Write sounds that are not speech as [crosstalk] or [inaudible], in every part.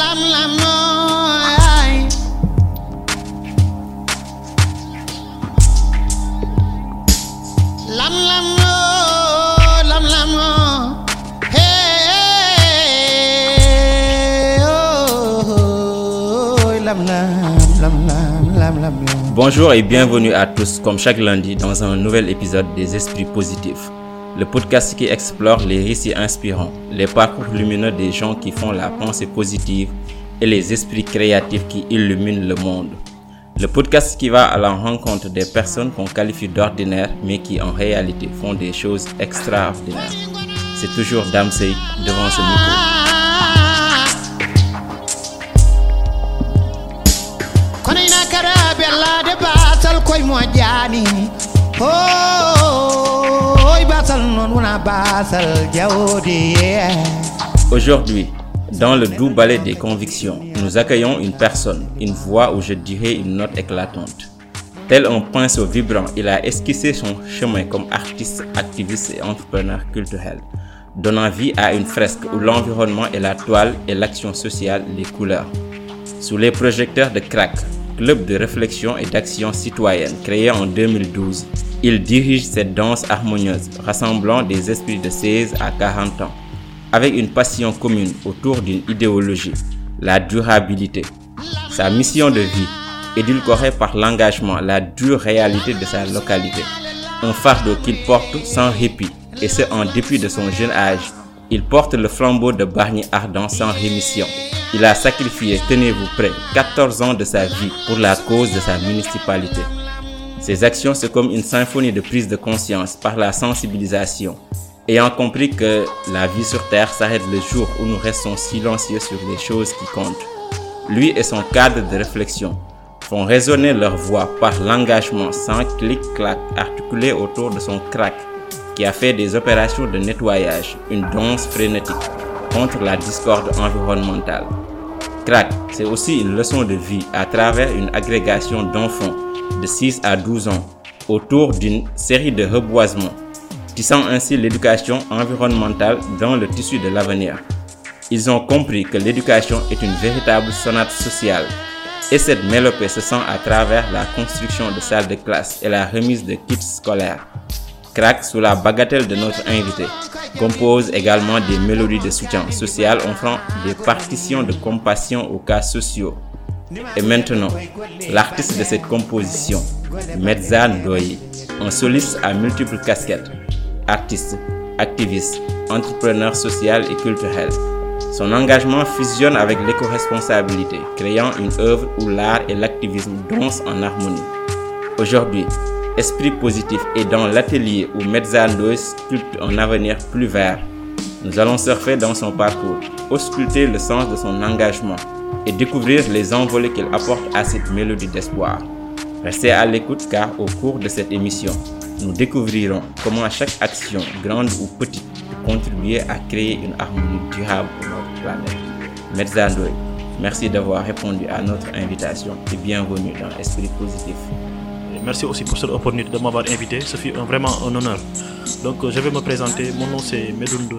lam lam lam lam. Bonjour et bienvenue à tous, comme chaque lundi, dans un nouvel épisode des Esprits Positifs, le podcast qui explore les récits inspirants, les parcours lumineux des gens qui font la pensée positive et les esprits créatifs qui illuminent le monde. Le podcast qui va à la rencontre des personnes qu'on qualifie d'ordinaires, mais qui en réalité font des choses extraordinaires. C'est toujours Damsey devant ce micro. Aujourd'hui, dans le doux ballet des convictions, nous accueillons une personne, une voix ou je dirais une note éclatante. Tel un pinceau vibrant, il a esquissé son chemin comme artiste, activiste et entrepreneur culturel, donnant vie à une fresque où l'environnement est la toile et l'action sociale les couleurs. Sous les projecteurs de CRAC, club de réflexion et d'action citoyenne créé en 2012, il dirige cette danse harmonieuse rassemblant des esprits de 16 à 40 ans avec une passion commune autour d'une idéologie, la durabilité. Sa mission de vie, édulcorée par l'engagement, la dure réalité de sa localité. Un fardeau qu'il porte sans répit, et ce en dépit de son jeune âge. Il porte le flambeau de Barnier ardent sans rémission. Il a sacrifié, tenez-vous prêts, 14 ans de sa vie pour la cause de sa municipalité. Ses actions, c'est comme une symphonie de prise de conscience par la sensibilisation, ayant compris que la vie sur Terre s'arrête le jour où nous restons silencieux sur les choses qui comptent. Lui et son cadre de réflexion font résonner leur voix par l'engagement sans clic-clac articulé autour de son crack qui a fait des opérations de nettoyage, une danse frénétique contre la discorde environnementale. Crack, c'est aussi une leçon de vie à travers une agrégation d'enfants de 6 à 12 ans autour d'une série de reboisements tissant ainsi l'éducation environnementale dans le tissu de l'avenir. Ils ont compris que l'éducation est une véritable sonate sociale et cette mélopée se sent à travers la construction de salles de classe et la remise de kits scolaires. Crack, sous la bagatelle de notre invité, compose également des mélodies de soutien social offrant des partitions de compassion aux cas sociaux. Et maintenant, l'artiste de cette composition, Medza Ndoye, un soliste à multiples casquettes, artiste, activiste, entrepreneur social et culturel. Son engagement fusionne avec l'éco-responsabilité, créant une œuvre où l'art et l'activisme dansent en harmonie. Aujourd'hui, Esprit Positif est dans l'atelier où Mezzandoy sculpte un avenir plus vert. Nous allons surfer dans son parcours, ausculter le sens de son engagement et découvrir les envolées qu'il apporte à cette mélodie d'espoir. Restez à l'écoute car au cours de cette émission, nous découvrirons comment chaque action, grande ou petite, peut contribuer à créer une harmonie durable pour notre planète. Mezzandoy, merci d'avoir répondu à notre invitation et bienvenue dans Esprit Positif. Merci aussi pour cette opportunité de m'avoir invité. Ce fut vraiment un honneur. Donc, euh, je vais me présenter. Mon nom c'est Medundoy,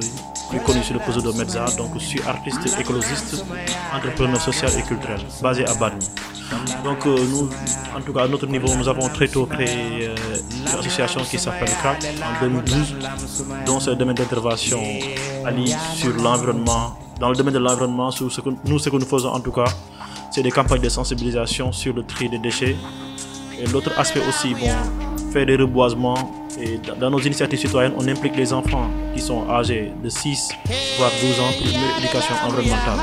plus connu sur le poste de Medza. Donc, je suis artiste écologiste, entrepreneur social et culturel, basé à Bali. Donc, euh, nous, en tout cas, à notre niveau, nous avons très tôt créé euh, une association qui s'appelle CRAC en 2012, dont ce domaine d'intervention allie sur l'environnement. Dans le domaine de l'environnement, nous, ce que nous faisons en tout cas, c'est des campagnes de sensibilisation sur le tri des déchets, et l'autre aspect aussi, bon, faire des reboisements. Et dans- nos initiatives citoyennes, on implique les enfants qui sont âgés de 6 voire 12 ans pour une éducation environnementale.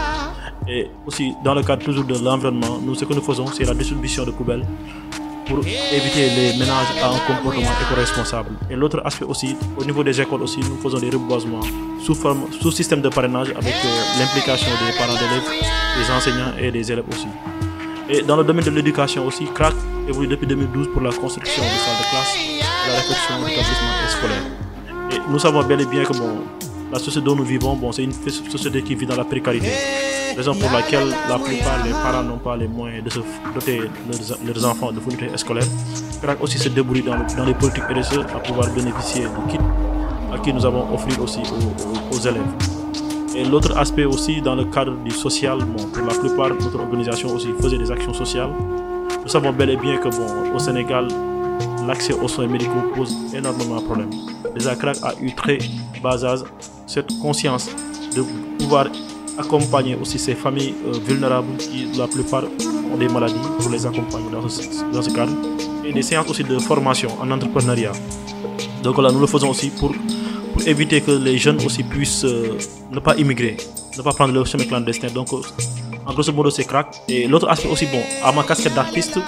Et aussi, dans le cadre toujours de l'environnement, nous, ce que nous faisons, c'est la distribution de poubelles pour éviter les ménages à un comportement éco-responsable. Et l'autre aspect aussi, au niveau des écoles aussi, nous faisons des reboisements sous, forme, sous système de parrainage avec euh, l'implication des parents d'élèves, des enseignants et des élèves aussi. Et dans le domaine de l'éducation aussi, CRAC évolue depuis 2012 pour la construction de salles de classe et la réflexion d'établissements scolaires. Et nous savons bel et bien que bon, la société dont nous vivons, bon, c'est une société qui vit dans la précarité. Raison pour laquelle la plupart des parents n'ont pas les moyens de se doter leurs, leurs enfants de fournitures scolaires. CRAC aussi se débrouille dans, le- dans les politiques RSE à pouvoir bénéficier du kit à qui nous avons offert aussi aux élèves. Et l'autre aspect aussi, dans le cadre du social, bon, pour la plupart, notre organisation aussi faisait des actions sociales. Nous savons bel et bien que bon, au Sénégal, l'accès aux soins médicaux pose énormément de problèmes. Les ACRAC a eu très bas âge cette conscience de pouvoir accompagner aussi ces familles euh, vulnérables qui, la plupart, ont des maladies pour les accompagner dans ce, dans ce cadre. Et des séances aussi de formation en entrepreneuriat. Donc là, nous le faisons aussi pour, éviter que les jeunes aussi puissent euh, ne pas immigrer, ne pas prendre le chemin clandestin. Donc, euh, en grosso modo, c'est crack. Et l'autre aspect aussi, bon, à ma casquette d'artiste,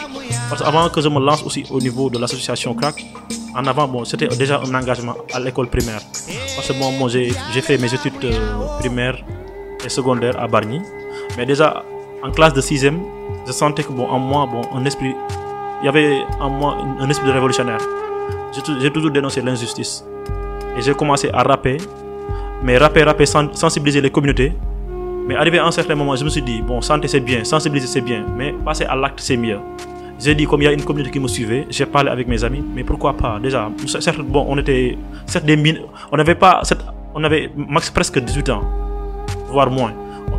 parce qu'avant que je me lance aussi au niveau de l'association crack, en avant, bon, c'était déjà un engagement à l'école primaire. Parce que bon, moi, j'ai fait mes études euh, primaires et secondaires à Bargny. Mais déjà, en classe de 6 je sentais que, bon, en moi, bon, un esprit, il y avait en moi un esprit de révolutionnaire. J'ai toujours dénoncé l'injustice. J'ai commencé à rapper, mais rapper, rapper, sen- sensibiliser les communautés. Mais arrivé à un certain moment, je me suis dit, bon, santé c'est bien, sensibiliser c'est bien, mais passer à l'acte c'est mieux. J'ai dit, comme il y a une communauté qui me suivait, j'ai parlé avec mes amis, mais pourquoi pas? Déjà, certes, bon, on était, certes, des mines, on n'avait pas, certes, on avait max presque 18 ans, voire moins.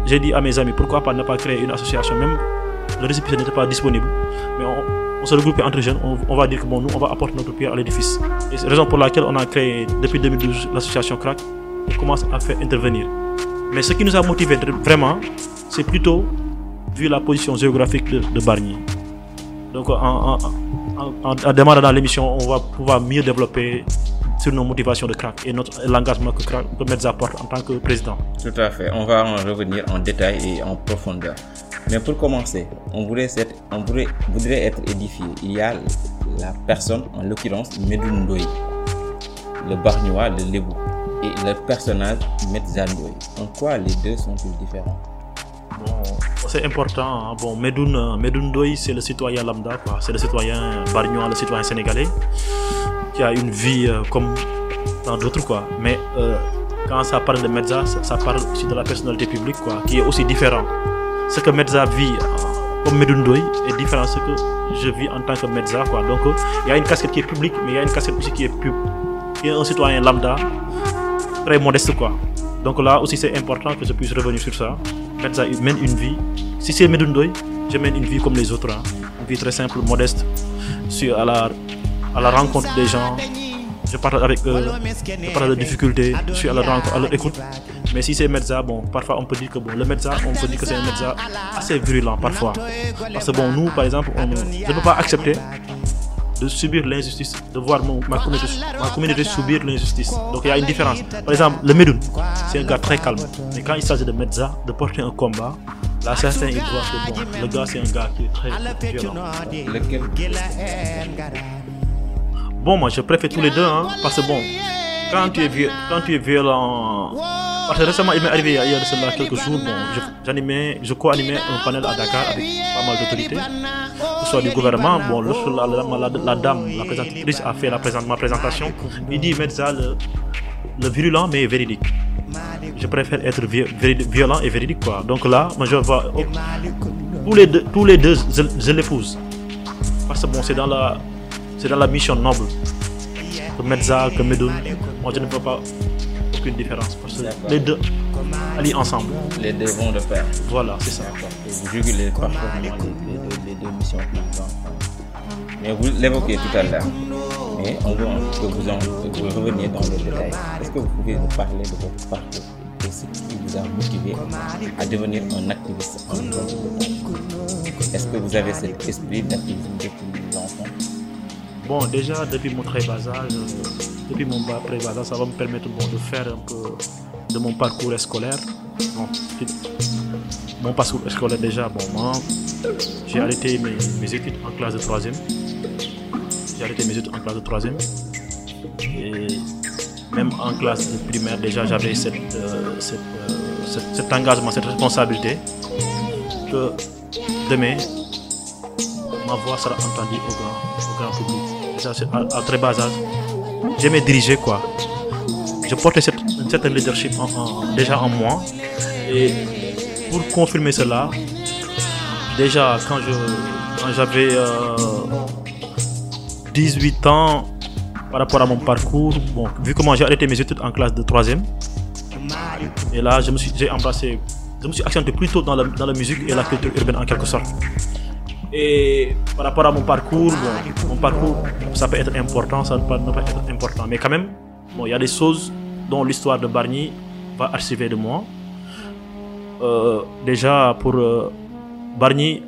J'ai dit à mes amis, pourquoi pas ne pas créer une association, même le récépissé n'était pas disponible, mais on, on se regroupait entre jeunes, on, va dire que bon, nous, on va apporter notre pierre à l'édifice. Et c'est la raison pour laquelle on a créé depuis 2012 l'association CRAC et commence à faire intervenir. Mais ce qui nous a motivé vraiment, c'est plutôt vu la position géographique de, Bargny. Donc en, en, en- en- démarrant dans l'émission, on va pouvoir mieux développer sur nos motivations de CRAC et notre l'engagement que CRAC que Metz apporte en tant que président. Tout à fait. On va en revenir en détail et en profondeur. Mais pour commencer, on voudrait être, édifié. Il y a la personne, en l'occurrence Medoun Ndoye, le Bargnois, le Lébou, et le personnage Metza Ndoye. En quoi les deux sont-ils différents? C'est important. hein. Bon, Medoun, Medoun c'est le citoyen lambda. C'est le citoyen bargnois, le citoyen sénégalais, qui a une vie euh, comme dans d'autres, quoi. Mais euh, quand ça parle de Medza, ça, ça parle aussi de la personnalité publique, qui est aussi différent. Ce que Medza vit euh, comme Medoun Ndoye est différent de ce que je vis en tant que Medza, quoi. Donc, euh, il y a une casquette qui est publique, mais il y a une casquette aussi qui est pub, qui est un citoyen lambda, très modeste, quoi. Donc là aussi, c'est important que je puisse revenir sur ça. Medza mène une vie. Si c'est Medoun Ndoye, je mène une vie comme les autres. hein. Une vie très simple, modeste. Suis à la, à la rencontre des gens. Je parle avec eux. Je parle de difficultés. Je suis à la rencontre, à leur écoute. Mais si c'est Medza, bon, parfois on peut dire que bon, le Medza, on peut dire que c'est un Medza assez virulent parfois. Parce que bon, nous, par exemple, on, je ne peux pas accepter de subir l'injustice, de voir mon- ma, communauté, ma communauté subir l'injustice. Donc il y a une différence. Par exemple, le Medoun, c'est un gars très calme. Mais quand il s'agit de Medza, de porter un combat, là certains ils voient que bon, le gars c'est un gars qui est très violent. Lequel? Bon, moi je préfère tous les deux, hein, parce que bon, quand tu es, quand tu es violent. Parce que récemment, il m'est arrivé il y a quelques jours, bon, je- co-animais un panel à Dakar avec pas mal d'autorités, que ce soit du gouvernement. Bon, lorsque la, dame, la présentatrice, a fait ma présentation, il dit Medza, le, le virulent mais véridique. Je préfère être violent et véridique, quoi. Donc là, moi je vois oh, tous les deux, tous les deux je, l'épouse. Parce que bon, c'est dans la, c'est dans la mission noble. Que Medza, que moi je ne vois pas aucune différence. Parce que D'accord. les deux allient ensemble. Les deux vont de pair. Voilà, c'est ça. Et vous jugulez parfaitement les, les deux, les deux missions. Mais vous l'évoquez tout à l'heure. Mais on veut que vous, en, que vous reveniez dans le détail. Est-ce que vous pouvez nous parler de votre parcours et ce qui vous a motivé à devenir un activiste en Est-ce que vous avez cet esprit d'activisme depuis l'enfant Bon, déjà, depuis mon très bas âge, euh, depuis mon très ça va me permettre de faire un peu de mon parcours scolaire. Bon, mon parcours scolaire, déjà, bon, moi, j'ai arrêté mes, mes études en classe de 3 J'ai arrêté mes études en classe de 3 Et même en classe de primaire, déjà, j'avais cette, euh, euh, cette- cet engagement, cette responsabilité que demain, ma voix sera entendue au grand, au grand public. À, très bas âge, j'aimais diriger quoi. Je portais cette, certaine leadership déjà en moi. Et pour confirmer cela, déjà quand je j'avais euh, 18 ans par rapport à mon parcours, bon, vu comment j'ai arrêté mes études en classe de 3 je Et là, je me suis, embrassé, je me suis accentué plutôt dans la, dans la musique et la culture urbaine en quelque sorte. Et par rapport à mon parcours, mon parcours, ça peut être important, ça ne peut pas être important. Mais quand même, bon, il y a des choses dont l'histoire de Bargny va archiver de moi. Euh, déjà, pour euh, Bargny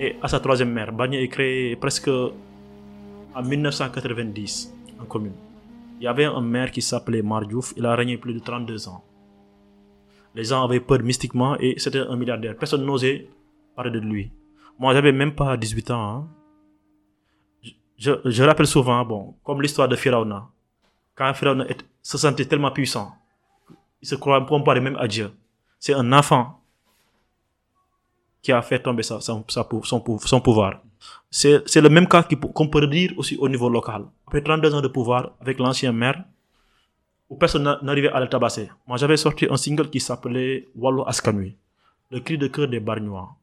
et à sa troisième mère, Bargny est créé presque en 1990 en commune. Il y avait un maire qui s'appelait Mardiouf, il a régné plus de 32 ans. Les gens avaient peur mystiquement et c'était un milliardaire. Personne n'osait parler de lui. Moi, j'avais même pas 18 ans. hein. Je, je- rappelle souvent, bon, comme l'histoire de Firauna. Quand Firauna se sentait tellement puissant, il se comparé même à Dieu. C'est un enfant qui a fait tomber son, son pouvoir. C'est le même cas qu'on peut dire aussi au niveau local. Après 32 ans de pouvoir avec l'ancien maire, où personne n'a- n'arrivait à le tabasser. Moi, j'avais sorti un single qui s'appelait Wallo Askanui, le cri de cœur des Bargnois.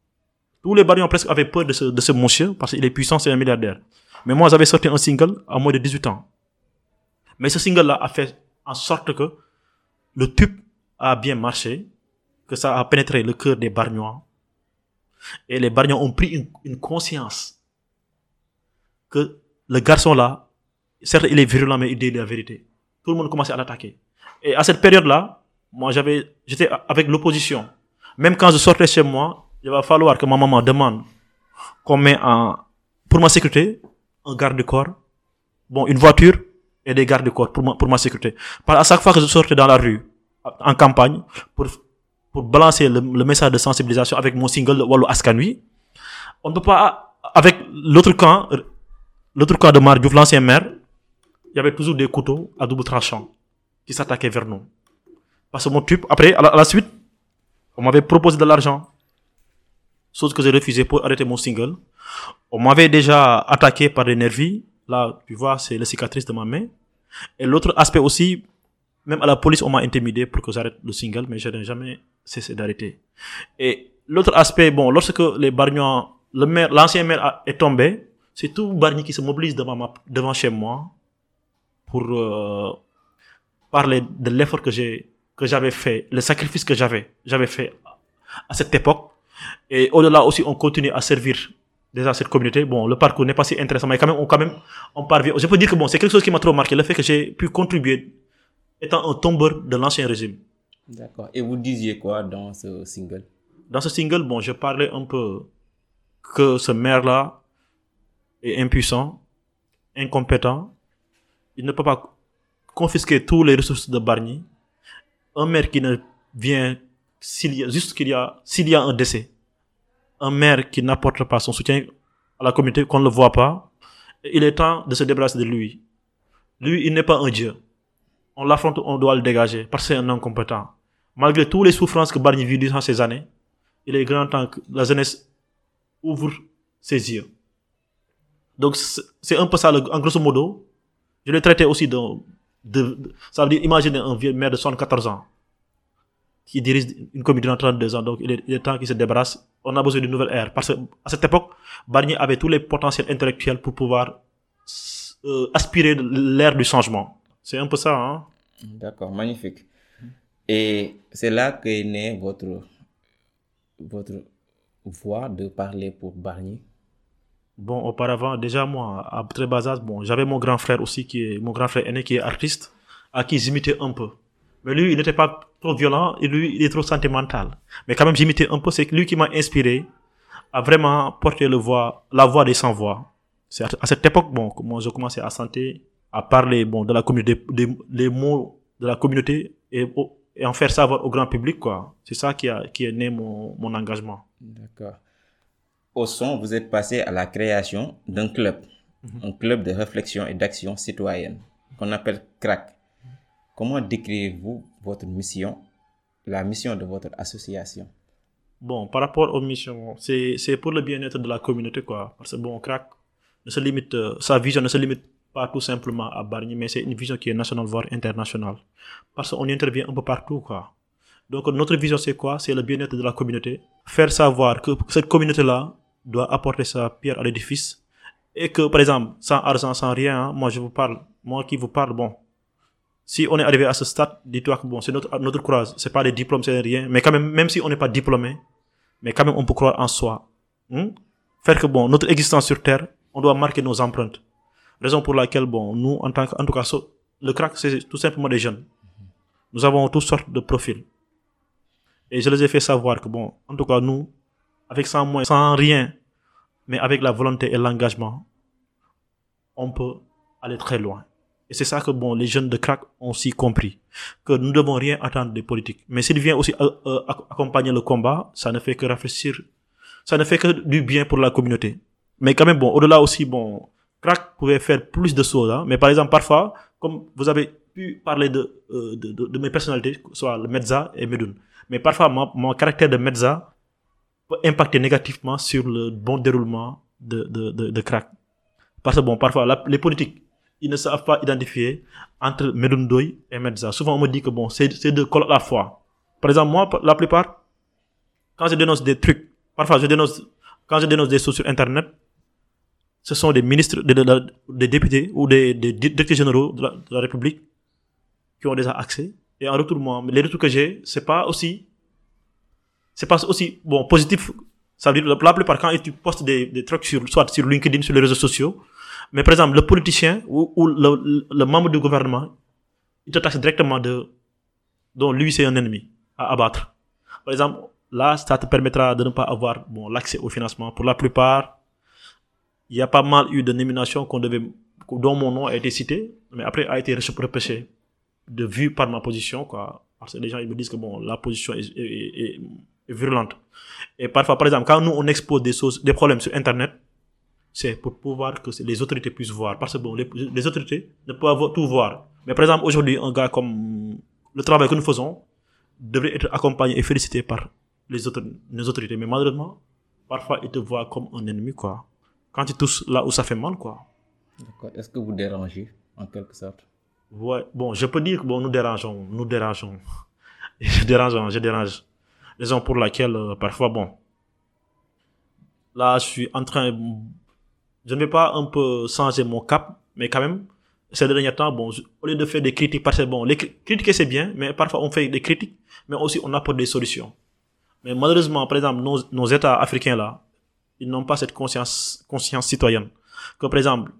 Tous les Bargnois presque avaient peur de ce, de ce monsieur parce qu'il est puissant, c'est un milliardaire. Mais moi, j'avais sorti un single à moins de 18 ans. Mais ce single-là a fait en sorte que le tube a bien marché, que ça a pénétré le cœur des Bargnois. Et les Bargnois ont pris une, une conscience que le garçon-là, certes, il est virulent, mais il dit la vérité. Tout le monde commençait à l'attaquer. Et à cette période-là, moi, j'avais, j'étais avec l'opposition. Même quand je sortais chez moi, il va falloir que ma maman demande qu'on met en, pour ma sécurité, un garde-corps, bon, une voiture et des gardes-corps pour ma, pour ma sécurité. Parce à chaque fois que je sortais dans la rue, en campagne, pour, pour balancer le, le message de sensibilisation avec mon single Wallo Askanui, on ne peut pas, avec l'autre camp, l'autre camp de Mardiouf, l'ancien maire, il y avait toujours des couteaux à double tranchant qui s'attaquaient vers nous. Parce que mon tube, après, à la suite, on m'avait proposé de l'argent. Chose que j'ai refusé pour arrêter mon single. On m'avait déjà attaqué par des nervis. Là, tu vois, c'est la cicatrice de ma main. Et l'autre aspect aussi, même à la police, on m'a intimidé pour que j'arrête le single, mais je n'ai jamais cessé d'arrêter. Et l'autre aspect, bon, lorsque les Bargnois, le maire, l'ancien maire est tombé, c'est tout Bargny qui se mobilise devant, ma- devant chez moi pour euh, parler de l'effort que j'ai que j'avais fait, le sacrifice que j'avais j'avais fait à cette époque. Et au-delà aussi, on continue à servir déjà cette communauté. Bon, le parcours n'est pas si intéressant, mais quand même, on, quand même, on parvient. Je peux dire que bon, c'est quelque chose qui m'a trop marqué, le fait que j'ai pu contribuer étant un tombeur de l'ancien régime. D'accord. Et vous disiez quoi dans ce single? Dans ce single, bon, je parlais un peu que ce maire-là est impuissant, incompétent. Il ne peut pas confisquer tous les ressources de Bargny. Un maire qui ne vient s'il y a, juste qu'il y a, s'il y a un décès. Un maire qui n'apporte pas son soutien à la communauté, qu'on ne le voit pas. Il est temps de se débarrasser de lui. Lui, il n'est pas un dieu. On l'affronte, on doit le dégager parce que c'est un incompétent. Malgré toutes les souffrances que Bargny vit durant ces années, il est grand temps que la jeunesse ouvre ses yeux. Donc, c'est un peu ça, en grosso modo. Je l'ai traité aussi de- ça veut dire, imaginez un vieux maire de 74 ans qui dirige une communauté de 32 ans. Donc, il est, il est temps qu'il se débarrasse. On a besoin d'une nouvelle ère. Parce que, à cette époque, Barnier avait tous les potentiels intellectuels pour pouvoir euh, aspirer l'ère du changement. C'est un peu ça, hein. D'accord, magnifique. Et c'est là qu'est née votre, votre voix de parler pour Barnier. Bon, auparavant, déjà moi, à très bas âge, bon, j'avais mon grand frère aussi, qui est mon grand frère aîné, qui est artiste, à qui j'imitais un peu. Mais lui, il n'était pas trop violent, et lui, il est trop sentimental. Mais quand même, j'imitais un peu, c'est lui qui m'a inspiré à vraiment porter le voix, la voix des sans-voix. C'est à, à cette époque, bon, que moi, je commençais à sentir, à parler, bon, de la communauté, des, des mots de la communauté et, en faire savoir au grand public, quoi. C'est ça qui a, qui est né mon, mon engagement. D'accord. Au son, vous êtes passé à la création d'un club, un club de réflexion et d'action citoyenne, qu'on appelle CRAC. Comment décrivez-vous votre mission, la mission de votre association? Bon, par rapport aux missions, c'est pour le bien-être de la communauté, quoi. Parce que, bon, CRAC ne se limite, euh, sa vision ne se limite pas tout simplement à Bargny, mais c'est une vision qui est nationale, voire internationale. Parce qu'on intervient un peu partout, quoi. Donc, notre vision, c'est quoi? C'est le bien-être de la communauté. Faire savoir que cette communauté-là doit apporter sa pierre à l'édifice. Et que, par exemple, sans argent, sans rien, hein, moi, je vous parle, moi qui vous parle, bon, si on est arrivé à ce stade, dis-toi que bon, c'est notre, notre courage. C'est pas des diplômes, c'est rien. Mais quand même, même si on n'est pas diplômé, mais quand même, on peut croire en soi. Hmm? Faire que bon, notre existence sur Terre, on doit marquer nos empreintes. Raison pour laquelle, bon, nous, en tant que, en tout cas, le crack, c'est tout simplement des jeunes. Nous avons toutes sortes de profils. Et je les ai fait savoir que, bon, en tout cas, nous, avec sans moyens, sans rien, mais avec la volonté et l'engagement, on peut aller très loin. Et c'est ça que, bon, les jeunes de crack ont aussi compris. Que nous ne devons rien attendre des politiques. Mais s'il vient aussi euh, euh, ac- accompagner le combat, ça ne fait que réfléchir. Ça ne fait que du bien pour la communauté. Mais quand même, bon, au-delà aussi, bon, crack pouvait faire plus de choses, hein. Mais par exemple, parfois, comme vous avez pu parler de, euh, de, de, de mes personnalités, soit le Medza et Medoun. Mais parfois, mon, mon caractère de Medza peut impacter négativement sur le bon déroulement de, de, de, de crack. Parce que bon, parfois, les politiques, ils ne savent pas identifier entre Medoun Doy et Medza. Souvent, on me dit que bon, c'est c'est deux la fois. Par exemple, moi, la plupart, quand je dénonce des trucs, parfois je dénonce, quand je dénonce des choses sur Internet, ce sont des ministres, des, députés ou des, directeurs généraux de la, République qui ont déjà accès. Et en retour, moi, les retours que j'ai, c'est pas aussi, c'est pas aussi, bon, positif. Ça veut dire, la plupart, quand tu postes des, des trucs sur, soit sur LinkedIn, sur les réseaux sociaux, mais par exemple, le politicien ou, le, membre du gouvernement, il te taxe directement de, dont lui c'est un ennemi à abattre. Par exemple, là, ça te permettra de ne pas avoir bon, l'accès au financement. Pour la plupart, il y a pas mal eu de nominations qu'on devait, dont mon nom a été cité, mais après a été repêché de vue par ma position, quoi. Parce que les gens, ils me disent que bon, la position est- est virulente. Et parfois, par exemple, quand nous, on expose des choses, des problèmes sur Internet, c'est pour pouvoir que les autorités puissent voir. Parce que bon, les, les autorités ne peuvent tout voir. Mais par exemple, aujourd'hui, un gars comme le travail que nous faisons devrait être accompagné et félicité par les, autres, les autorités. Mais malheureusement, parfois, ils te voient comme un ennemi, quoi. Quand tu touches là où ça fait mal, quoi. D'accord. Est-ce que vous dérangez, en quelque sorte? Ouais, bon, je peux dire que bon, nous dérangeons, nous dérangeons. [laughs] je dérange, je dérange. Raison pour laquelle, euh, parfois, bon, là, je suis en train, je ne vais pas un peu changer mon cap, mais quand même, ces derniers temps, bon, au lieu de faire des critiques, parce que bon, les cri- critiquer c'est bien, mais parfois on fait des critiques, mais aussi on apporte des solutions. Mais malheureusement, par exemple, nos, nos États africains là, ils n'ont pas cette conscience, conscience citoyenne. Que par exemple,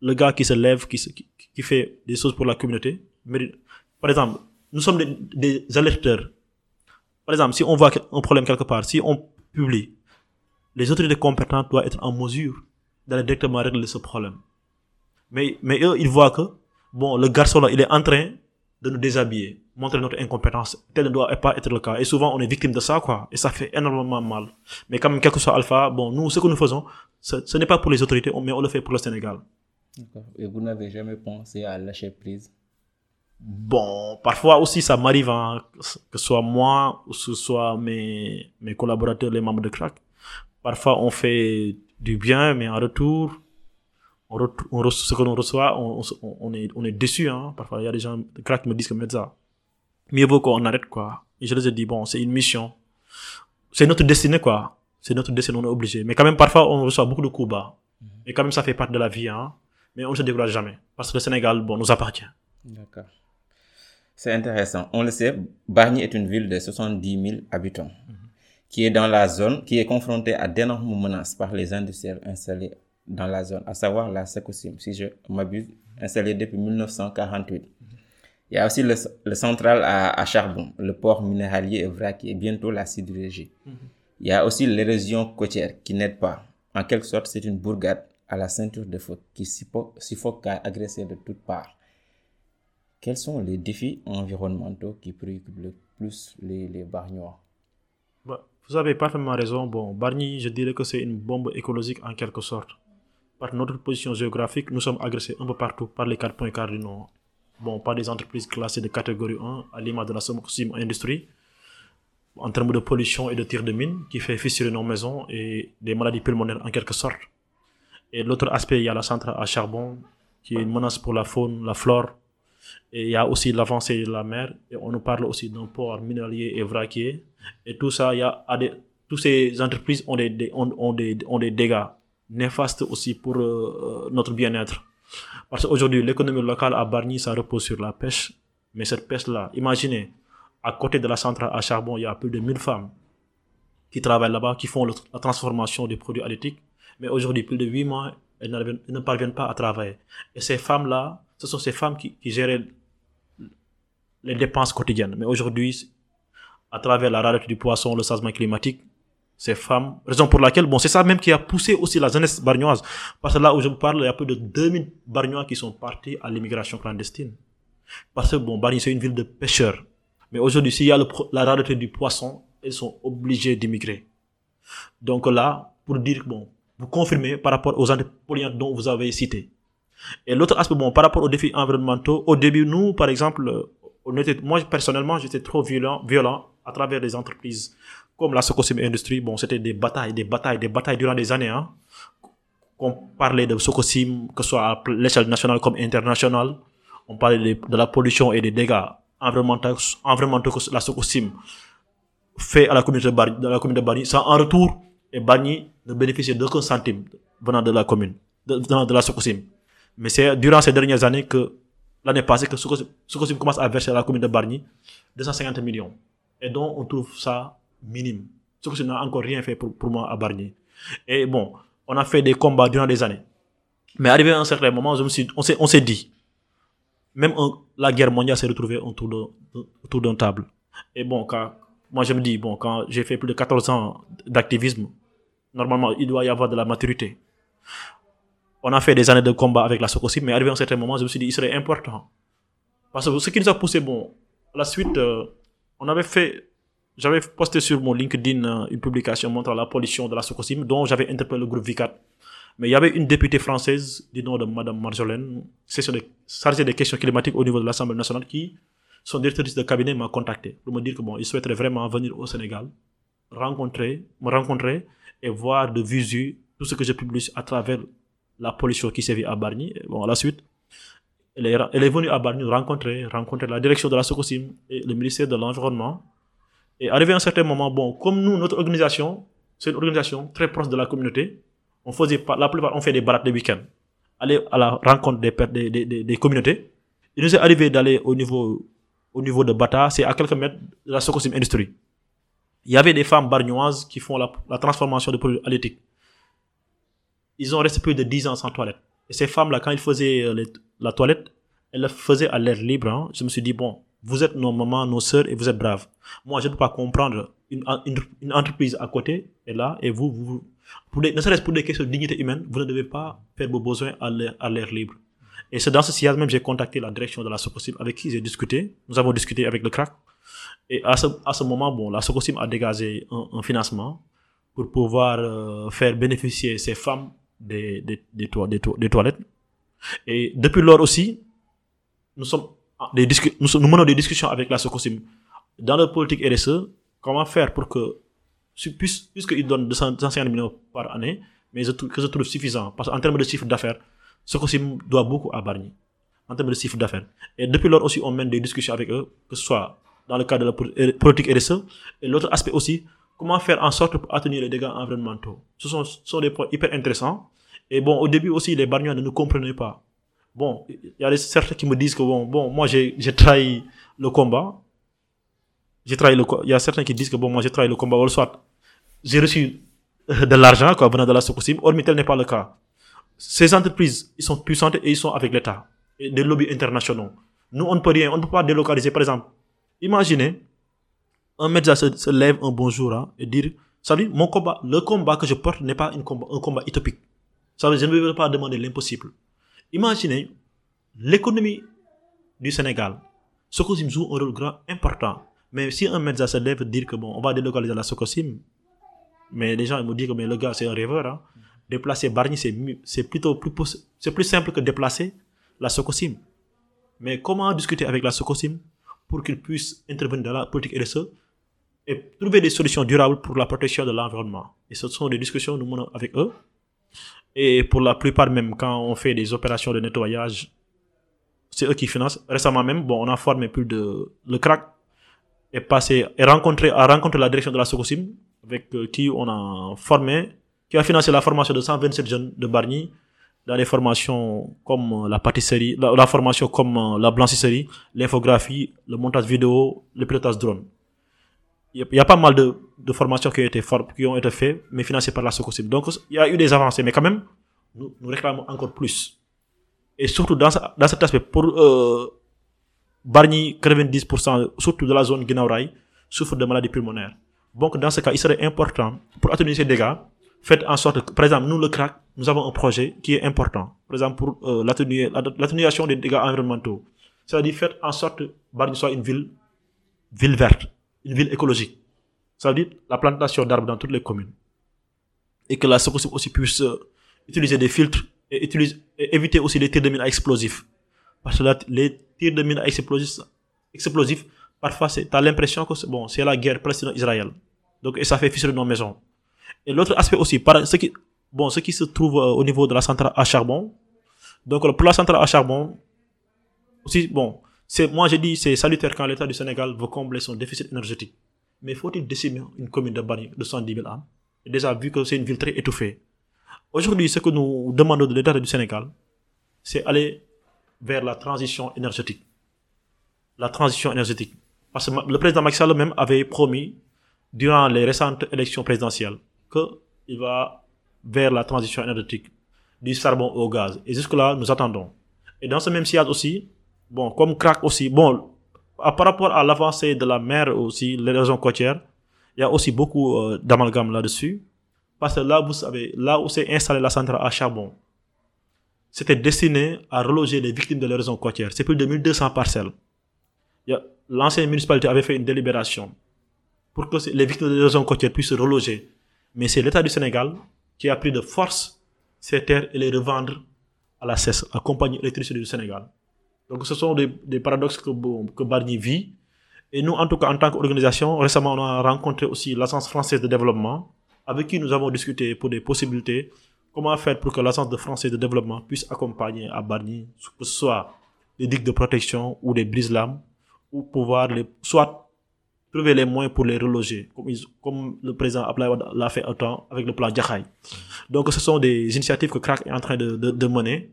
le gars qui se lève, qui, se- qui, qui fait des choses pour la communauté, mérite- par exemple, nous sommes des, des alerteurs. Par exemple, si on voit un problème quelque part, si on publie, les autorités compétentes doivent être en mesure d'aller directement régler ce problème. Mais, mais eux, ils voient que, bon, le garçon là, il est en train de nous déshabiller, montrer notre incompétence. Tel ne doit pas être le cas. Et souvent, on est victime de ça, quoi. Et ça fait énormément mal. Mais quand même, quel que soit Alpha, bon, nous, ce que nous faisons, ce, ce n'est pas pour les autorités, mais on le fait pour le Sénégal. Et vous n'avez jamais pensé à lâcher prise? Bon, parfois aussi, ça m'arrive, hein, que ce soit moi, ou que ce soit mes, mes collaborateurs, les membres de crack. Parfois, on fait du bien, mais en retour, on reçoit, ce que l'on reçoit, on, on, est, on est déçu, hein. Parfois, il y a des gens qui me disent que Medza, mieux vaut qu'on arrête, quoi. Et je les ai dit, bon, c'est une mission. C'est notre destinée, quoi. C'est notre destinée, on est obligé. Mais quand même, parfois, on reçoit beaucoup de coups bas. Et quand même, ça fait partie de la vie, hein. Mais on ne se décourage jamais. Parce que le Sénégal, bon, nous appartient. D'accord. C'est intéressant. On le sait, Bargny est une ville de 70 000 habitants qui est dans la zone, qui est confrontée à d'énormes menaces par les industriels installés dans la zone, à savoir la Secosim, si je m'abuse, installée depuis 1948. Il y a aussi le, le central à, charbon, le port minéralier vraquier et bientôt la sidérurgie. Il y a aussi l'érosion côtière qui n'aide pas. En quelque sorte, c'est une bourgade à la ceinture de feu qui suffoque à agresser de toutes parts. Quels sont les défis environnementaux qui préoccupent le plus les, les Bargnois? Vous avez parfaitement raison. Bon, Bargny, je dirais que c'est une bombe écologique en quelque sorte. Par notre position géographique, nous sommes agressés un peu partout par les quatre points cardinaux. Bon, par des entreprises classées de catégorie 1, à l'image de la Somosim Industrie, en termes de pollution et de tir de mine, qui fait fissurer nos maisons et des maladies pulmonaires en quelque sorte. Et l'autre aspect, il y a la centrale à charbon, qui est une menace pour la faune, la flore. Et il y a aussi l'avancée de la mer. Et on nous parle aussi d'un port minéralier et vraquier. Et tout ça, il y a, des, toutes ces entreprises ont des, ont, ont des, ont des dégâts néfastes aussi pour euh, notre bien-être. Parce qu'aujourd'hui, l'économie locale à Barny, ça repose sur la pêche. Mais cette pêche-là, imaginez, à côté de la centrale à charbon, il y a plus de 1000 femmes qui travaillent là-bas, qui font la transformation des produits halieutiques. Mais aujourd'hui, plus de 8 mois, elles ne parviennent pas à travailler. Et ces femmes-là, ce sont ces femmes qui, qui géraient les dépenses quotidiennes. Mais aujourd'hui, à travers la rareté du poisson, le changement climatique, ces femmes, raison pour laquelle, bon, c'est ça même qui a poussé aussi la jeunesse bargnoise. Parce que là où je vous parle, il y a plus de 2000 bargnois qui sont partis à l'immigration clandestine. Parce que, bon, Bargny, c'est une ville de pêcheurs. Mais aujourd'hui, s'il y a la rareté du poisson, ils sont obligés d'immigrer. Donc là, pour dire, bon, vous confirmez par rapport aux antépolluants dont vous avez cité. Et l'autre aspect, bon, par rapport aux défis environnementaux, au début, nous, par exemple, euh, moi, personnellement, j'étais trop violent, violent à travers les entreprises comme la Socosim Industrie. Bon, c'était des batailles, des batailles, des batailles durant des années, hein. On parlait de Socosim, que ce soit à l'échelle nationale comme internationale. On parlait de, la pollution et des dégâts environnementaux, environnementaux que la Socosim fait à la communauté de Bargny, de la commune de Bargny, sans en retour, et Bargny ne bénéficie d'aucun centime venant de la commune, de, venant de la Socosim. Mais c'est durant ces dernières années que, l'année passée, que Socosim commence à verser à la commune de Bargny 250 millions. Et donc, on trouve ça minime. Socosim n'a encore rien fait pour, pour moi à Bargny. Et bon, on a fait des combats durant des années. Mais arrivé à un certain moment, on s'est, dit, même la guerre mondiale s'est retrouvée autour de- autour d'un table. Et bon, quand, moi je me dis, bon, quand j'ai fait plus de 14 ans d'activisme, normalement, il doit y avoir de la maturité. On a fait des années de combat avec la Socosim, mais arrivé à un certain moment, je me suis dit, il serait important. Parce que ce qui nous a poussé, bon, à la suite, euh, on avait fait, j'avais posté sur mon LinkedIn euh, une publication montrant la pollution de la Socosim, dont j'avais interpellé le groupe VICAT. Mais il y avait une députée française du nom de Madame Marjolaine, chargée des questions climatiques au niveau de l'Assemblée nationale, qui, son directrice de cabinet m'a contacté pour me dire que bon, il souhaiterait vraiment venir au Sénégal, rencontrer, me rencontrer et voir de visu tout ce que je publie à travers la pollution qui sévit à Bargny. Et bon, à la suite, elle est, elle est venue à Bargny rencontrer, rencontrer la direction de la Socosim et le ministère de l'Environnement. Et arrivé à un certain moment, bon, comme nous, notre organisation, c'est une organisation très proche de la communauté, on faisait la plupart, on fait des balades de week-end. Aller à la rencontre des, des, des, des communautés. Il nous est arrivé d'aller au niveau, au niveau de Bata, c'est à quelques mètres de la Socosim Industrie. Il y avait des femmes bargnoises qui font la, la transformation de produits halieutiques. Ils ont resté plus de 10 ans sans toilette. Et ces femmes-là, quand ils faisaient euh, la toilette, elles le faisaient à l'air libre. hein. Je me suis dit, bon, vous êtes nos mamans, nos sœurs et vous êtes braves. Moi, je ne peux pas comprendre une, entreprise à côté est là et vous, vous ne serait-ce pour des questions de dignité humaine, vous ne devez pas faire vos besoins à l'air, libre. Et c'est dans ce sillage même j'ai contacté la direction de la Socosim avec qui j'ai discuté. Nous avons discuté avec le CRAC. Et à ce, moment, bon, la Socosim a dégagé un, un financement pour pouvoir euh, faire bénéficier ces femmes des, des, des, toi- des toi- des toilettes. Et depuis lors aussi, nous sommes des nous, nous menons des discussions avec la Socosim dans leur politique RSE. Comment faire pour que, puisqu'ils donnent 200 250 millions par année, mais que je trouve suffisant, parce qu'en termes de chiffre d'affaires, Socosim doit beaucoup à Bargny, en termes de chiffre d'affaires. Et depuis lors aussi, on mène des discussions avec eux, que ce soit dans le cadre de la po- politique RSE, et l'autre aspect aussi, comment faire en sorte pour atténuer les dégâts environnementaux. Ce sont, sont des points hyper intéressants. Et bon, au début aussi, les Bargnois ne nous comprenaient pas. Bon, il y a certains qui me disent que bon, bon moi j'ai trahi le combat. J'ai trahi le Il y a certains qui disent que bon, moi j'ai trahi le combat, ou soit j'ai reçu euh, de l'argent quoi, venant de la Socosim, or mais tel n'est pas le cas. Ces entreprises, ils sont puissantes et ils sont avec l'État des lobbies internationaux. Nous, on ne peut rien, on ne peut pas délocaliser. Par exemple, imaginez, un médecin se, lève un bon jour hein, et dire, dire, mon combat, le combat que je porte n'est pas un combat utopique. Ça je ne veux pas demander l'impossible. Imaginez l'économie du Sénégal. Socosim joue un rôle grand, important. Mais si un médecin se lève dire que bon, on va délocaliser la Socosim, mais les gens ils me disent que mais le gars c'est un rêveur. Hein. Déplacer Bargny c'est plutôt plus c'est plus simple que déplacer la Socosim. Mais comment discuter avec la Socosim pour qu'ils puissent intervenir dans la politique RSE et trouver des solutions durables pour la protection de l'environnement. Et ce sont des discussions nous menons avec eux. Et pour la plupart même, quand on fait des opérations de nettoyage, c'est eux qui financent. Récemment même, bon, on a formé plus de... Le CRAC est passé, est rencontré, a rencontré la direction de la Socosim, avec euh, qui on a formé, qui a financé la formation de 127 jeunes de Bargny, dans les formations comme la pâtisserie, la, la formation comme la blanchisserie, l'infographie, le montage vidéo, le pilotage drone. Il y, y a pas mal de, de formations qui ont été, qui ont été faites, mais financées par la Socosim. Donc, il y a eu des avancées, mais quand même, nous, nous réclamons encore plus. Et surtout dans, dans cet aspect, pour euh, Bargny, 90%, surtout de la zone Guinaouraï, souffrent de maladies pulmonaires. Donc, dans ce cas, il serait important, pour atténuer ces dégâts, faites en sorte que, par exemple, nous, le CRAC, nous avons un projet qui est important. Par exemple, pour euh, l'atténuation des dégâts environnementaux. C'est-à-dire, faites en sorte que Bargny soit une ville, ville verte, une ville écologique. Ça veut dire la plantation d'arbres dans toutes les communes. Et que la Socosim aussi puisse euh, utiliser des filtres et, utilise, et éviter aussi les tirs de mines à explosifs. Parce que là, les tirs de mines à explosifs, parfois, tu as l'impression que bon, c'est la guerre palestino-israël. Donc, et ça fait fissurer nos maisons. Et l'autre aspect aussi, par, ce, qui, bon, ce qui se trouve euh, au niveau de la centrale à charbon. Donc, pour la centrale à charbon, aussi, bon, moi j'ai dit, c'est salutaire quand l'État du Sénégal veut combler son déficit énergétique. Mais faut-il décimer une commune de Bari de 110 000 âmes? Déjà, vu que c'est une ville très étouffée. Aujourd'hui, ce que nous demandons de l'État du Sénégal, c'est aller vers la transition énergétique. La transition énergétique. Parce que le président Macky Sall même avait promis, durant les récentes élections présidentielles, qu'il va vers la transition énergétique, du charbon au gaz. Et jusque-là, nous attendons. Et dans ce même sillage aussi, bon, comme crack aussi, bon, par rapport à l'avancée de la mer aussi, les régions côtières, il y a aussi beaucoup euh, d'amalgame là-dessus. Parce que là, vous savez, là où s'est installée la centrale à charbon, c'était destiné à reloger les victimes de la région côtière. C'est plus de 1200 parcelles. L'ancienne municipalité avait fait une délibération pour que les victimes de la région côtière puissent se reloger. Mais c'est l'État du Sénégal qui a pris de force ces terres et les revendre à la CES, la compagnie électricité du Sénégal. Donc ce sont des, paradoxes que, que Barnier vit. Et nous, en tout cas, en tant qu'organisation, récemment, on a rencontré aussi l'Agence française de développement, avec qui nous avons discuté pour des possibilités. Comment faire pour que l'Agence française de développement puisse accompagner à Barnier, que ce soit des digues de protection ou des brise-lames, ou pouvoir les, soit trouver les moyens pour les reloger, comme, le président Abdoulaye Wade l'a fait temps avec le plan Djahaï. Donc ce sont des initiatives que CRAC est en train de mener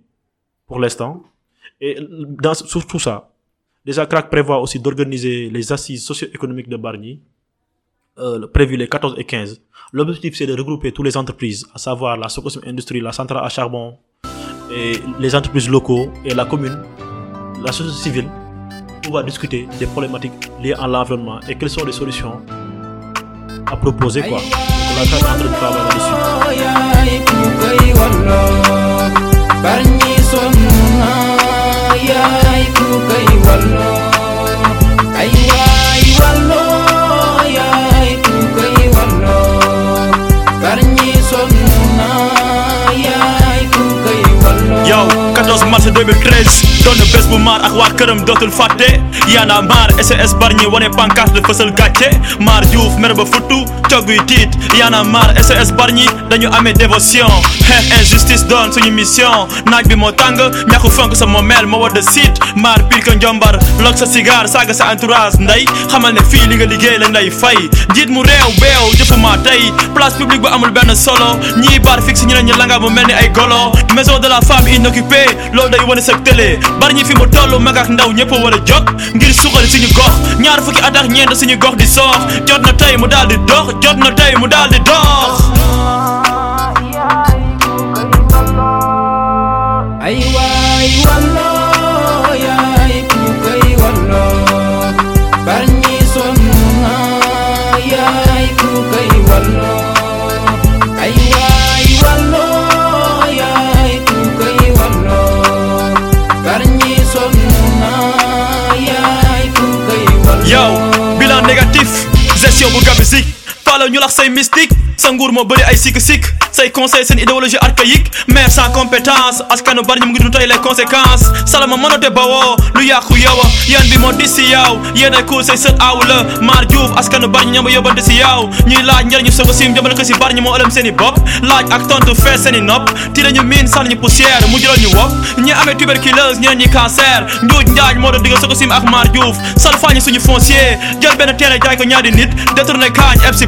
pour l'instant. Et dans, sur tout ça, déjà CRAC prévoit aussi d'organiser les assises socio-économiques de Bargny, euh, prévues les 14 et 15. L'objectif c'est de regrouper toutes les entreprises, à savoir la Socosum Industrie, la centrale à charbon, et les entreprises locaux et la commune, la société civile, va discuter des problématiques liées à l'environnement et quelles sont les solutions à proposer quoi. En train de travailler là-dessus. yaay ku koy walloo barñi sonna yaay ku koy walloo ay waay mars 2013 doon na bés bu maar ak waa këram dootul fàtte. Yaana maar SOS Bargny wane pancarte fësal gàcce. Maar Diouf mer ba futtu cogguy tiit. Yaana maar SOS Bargny dañu amee dévotion. Xeex injustice doon suñu mission. Naaj bi moo tàng ñàkku fonk sa moomeel moo war de siit. Maar pire que njombar log sa cigare saaga sa entourage nday xamal ne fii li nga liggéey lañ lay fay. Njiit mu réew beew jëfuma tey. Place publique bu amul benn solo. Ñii bar fixe ñeneen ñi langa mu mel ni ay golo. Maison de la femme inoccupée xol day wone sak télé bar ñi fi mu tollu mag ak ndaw ñepp wara jog ngir suxal suñu gox ñaar fukki at ak ñeent suñu gox di sox jot na tay mu daldi dox jot na tay mu daldi dox gestion bu gabisik fala ñu lax say mystique. Sa nguur moo bëri ay sikk-sikk say conseil seen idéologie archaïque. Maire sans compétence. Askanu Bargny mu ngi dund tey les conséquences? Salama mënote bawoo lu yàqu yow yéen bi moo dis si yow yéen ay cool say sët aaw la maar Diouf askanu Bargny ñamba yóbbante si yow ñuy laaj njëriñu soo ko sim jëmale ko si Bargny moo ëlëm seen i bopp laaj ak tontu fees seen i nopp ti dañu miin sànni ñu poussière. Mu jural ñu wopp ñi amee tuberculose ñeneen ñi cancer. Njuuj njaaj moo doon ko sim ak maar Diouf. Salfaañi suñu foncier. Jël benn terrain jaay ko ñaari nit. Détourné kaañ eb si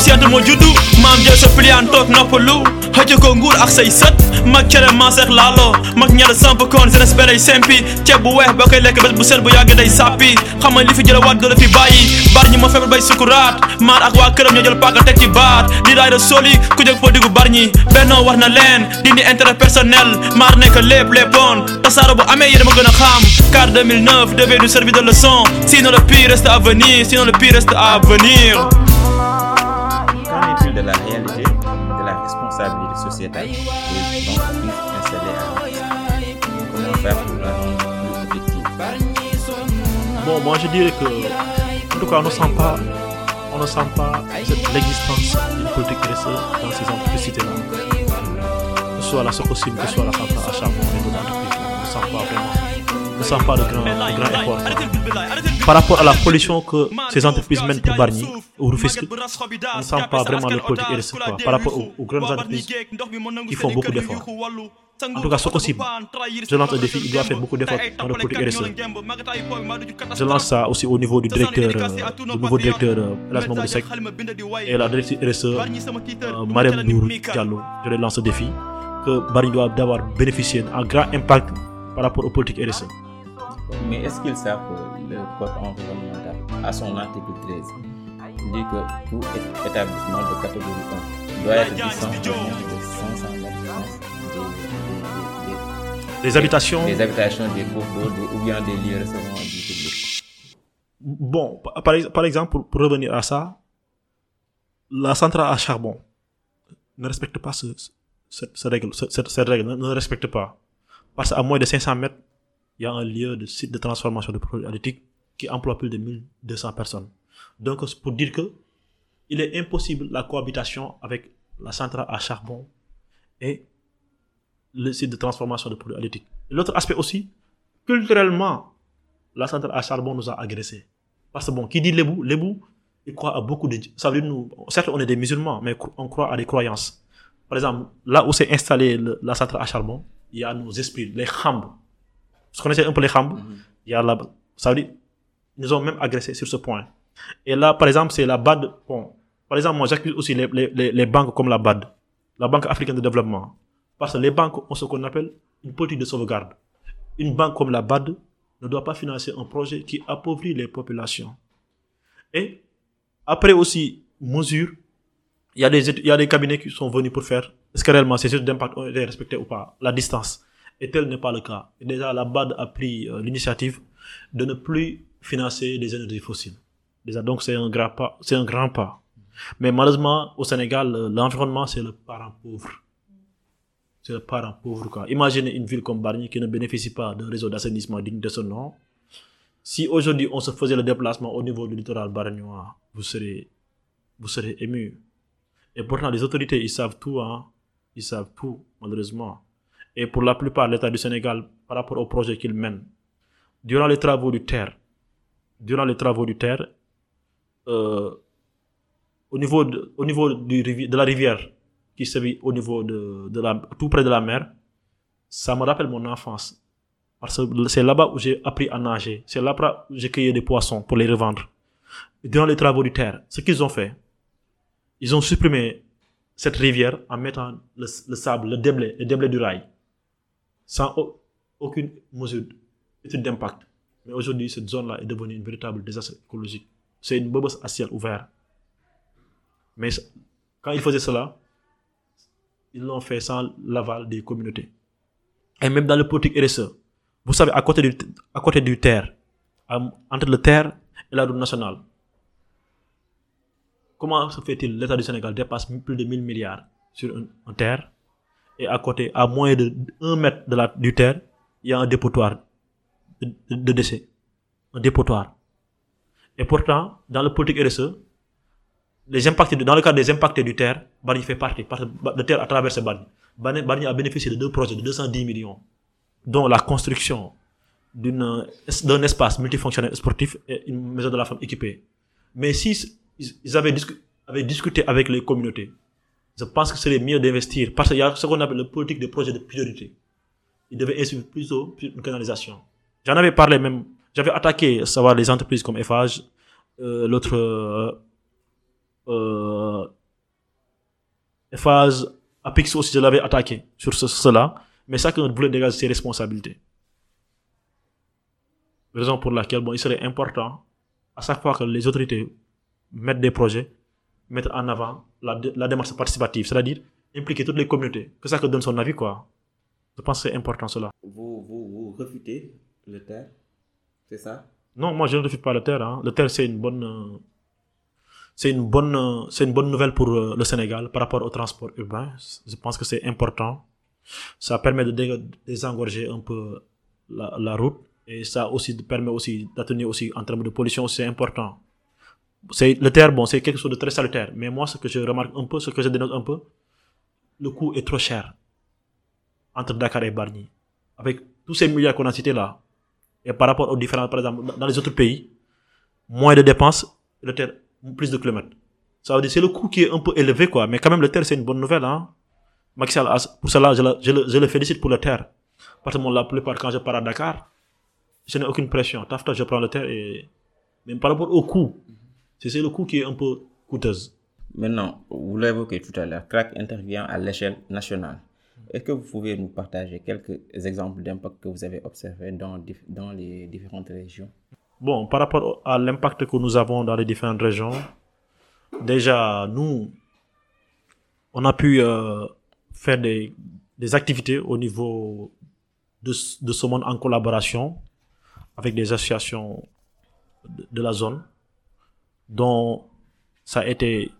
jeunesse consciente moo juddu maam jël sa pliant toog noppalu xëcc ko nguur ak say sët mag cere maaseex laaloo mag ñaar samp koon jeunesse benay sempi ceeb bu boo koy lekk bés bu set bu yàgg day sàppi xam nga li fi jële waat fi bàyyi bar ñi ma feebar bay sukuraat maar ak waa këram ñoo jël ci baat di daay da soli ku jóg foo diggu bar ñi bennoo war na leen dindi intérêt personnel maar nekk lépp léppoon tasaaro bu amee yéen ma gën a xam car 2009 devait nous servir de leçon sinon le pire reste à venir sinon le pire reste à venir Bon, moi je dirais que, en tout cas, on ne sent pas, on ne sent pas l'existence d'une politique RSE dans ces entreprises citées-là. Que ce soit la Socosim, que ce soit la centrale à d'autres entreprises, on ne sent pas vraiment, ne sent pas de grand, de grand effort. Par rapport à la pollution que ces entreprises mènent pour Bargny ou Rufisque, on ne sent pas vraiment leur politique RSE par rapport aux, aux grandes entreprises qui font beaucoup d'efforts. En tout cas, Socosim, je lance un défi, il doit faire beaucoup d'efforts dans le politique RSE. Je lance ça aussi au niveau du directeur, euh, du nouveau directeur euh, Elas Seck et la directrice RSE euh, Mariam Nour Diallo. Je leur lance ce défi que Bargny doit d'avoir bénéficié d'un grand impact par rapport aux politiques RSE. Mais est-ce qu'ils savent que le code environnemental, à son article 13, dit que tout établissement de catégorie 1 doit être distant de moins de 500 mètres des, Les habitations, des, habitations, des cours d'eau des- ou bien des lieux recevant du public bon, par, par ex- par exemple, pour, pour revenir à ça, la centrale à charbon ne respecte pas ce, ce- cette, cette règle, ce- cette, cette règle ne, ne respecte pas. Parce qu'à moins de 500 mètres, il y a un lieu de site de transformation de produits halieutiques qui emploie plus de 1200 personnes. Donc, pour dire que il est impossible la cohabitation avec la centrale à charbon et le site de transformation de produits halieutiques. L'autre aspect aussi, culturellement, la centrale à charbon nous a agressés. Parce que bon, qui dit l'ébou, l'ébou, il croit à beaucoup de... Ça veut nous, certes on est des musulmans, mais on croit à des croyances. Par exemple, là où s'est installée la centrale à charbon, il y a nos esprits, les khambs. Vous connaissez un peu les khambs Il y a là Ça veut dire, ils nous ont même agressés sur ce point. Et là, par exemple, c'est la BAD. Bon, par exemple, moi j'accuse aussi les, les, les, banques comme la BAD, la Banque africaine de développement. Parce que les banques ont ce qu'on appelle une politique de sauvegarde. Une banque comme la BAD ne doit pas financer un projet qui appauvrit les populations. Et après aussi, mesure, il y, a des, il y a des cabinets qui sont venus pour faire est-ce que réellement ces études d'impact ont été respectées ou pas, la distance. Et tel n'est pas le cas. Déjà, la BAD a pris euh, l'initiative de ne plus financer les énergies fossiles. Déjà, donc c'est un grand pas. C'est un grand pas. Mais malheureusement, au Sénégal, euh, l'environnement, c'est le parent pauvre. C'est le parent pauvre. Quoi. Imaginez une ville comme Barnier qui ne bénéficie pas d'un réseau d'assainissement digne de ce nom. Si aujourd'hui on se faisait le déplacement au niveau du littoral baragnois, vous serez, vous serez ému. Et pourtant, les autorités, ils savent tout, hein. Ils savent tout, malheureusement. Et pour la plupart, l'État du Sénégal, par rapport au projet qu'il mène, durant les travaux du terre, durant les travaux du terre, euh, au niveau de, au niveau de la rivière qui se vit au niveau de, la, tout près de la mer, ça me rappelle mon enfance. Parce que c'est là-bas où j'ai appris à nager. C'est là-bas où j'ai cueilli des poissons pour les revendre. Durant les travaux du terre, ce qu'ils ont fait, ils ont supprimé cette rivière en mettant le, le sable, le déblai, le déblai du rail, sans au- aucune mesure, d'impact. Mais aujourd'hui, cette zone-là est devenue une véritable désastre écologique. C'est une bobosse à ciel ouvert. Mais quand ils faisaient cela, ils l'ont fait sans l'aval des communautés. Et même dans le politique RSE, vous savez, à côté du, à côté du terre, entre le terre et la route nationale, comment se fait-il l'État du Sénégal dépasse plus de 1000 milliards sur un, un terre? Et à côté, à moins de 1 mètre de la, du terre, il y a un dépotoir de, de- déchets. Un dépotoir. Et pourtant, dans le politique RSE, les dans le cadre des impactés du terre, Barnier fait partie, parce que le terre a traversé. Barnier, Barnier a bénéficié de deux projets de 210 millions, dont la construction d'une, d'un espace multifonctionnel sportif et une maison de la femme équipée. Mais si ils, avaient discuté avec les communautés. Je pense que c'est mieux d'investir parce qu'il y a ce qu'on appelle le politique des projets de priorité. Ils devaient investir plutôt une canalisation. J'en avais parlé même, j'avais attaqué, savoir les entreprises comme Eiffage, euh, l'autre, euh, euh, Eiffage, Apix aussi, je l'avais attaqué sur ce- cela, mais chacun voulait dégager ses responsabilités. Raison pour laquelle, bon, il serait important, à chaque fois que les autorités mettent des projets, mettre en avant la, dé- la démarche participative, c'est-à-dire impliquer toutes les communautés, que chacun donne son avis, quoi. Je pense que c'est important cela. Vous, vous, vous refutez le terre, c'est ça? Non, moi je ne refuse pas le terre. Hein. Le terre, c'est une bonne, euh, c'est une bonne, euh, c'est une bonne nouvelle pour euh, le Sénégal par rapport au transport urbain. Je pense que c'est important. Ça permet de dé- désengorger un peu la, la route et ça aussi permet aussi d'atténuer aussi en termes de pollution, c'est important. C'est le terre, bon, c'est quelque chose de très salutaire. Mais moi, ce que je remarque un peu, ce que je dénote un peu, le coût est trop cher entre Dakar et Barni. Avec tous ces milliards qu'on a cités là, et par rapport aux différents, par exemple, dans- les autres pays, moins de dépenses, le terre, plus de kilomètres. Ça veut dire c'est le coût qui est un peu élevé, quoi. Mais quand même, le terre, c'est une bonne nouvelle, hein. A- pour cela, je le, je, le, félicite pour le terre. Parce que moi, la plupart, quand je pars à Dakar, je n'ai aucune pression. Tafta, je prends le terre et, même par rapport au coût, c'est le coût qui est un peu coûteuse. Maintenant, vous l'évoquez tout à l'heure, CRAC intervient à l'échelle nationale? Est-ce que vous pouvez nous partager quelques exemples d'impact que vous avez observés dans, les différentes régions? Bon, par rapport à l'impact que nous avons dans les différentes régions, déjà, nous, on a pu euh, faire des, des activités au niveau de, ce- de ce monde en collaboration avec des associations de, de la zone, dont ça a été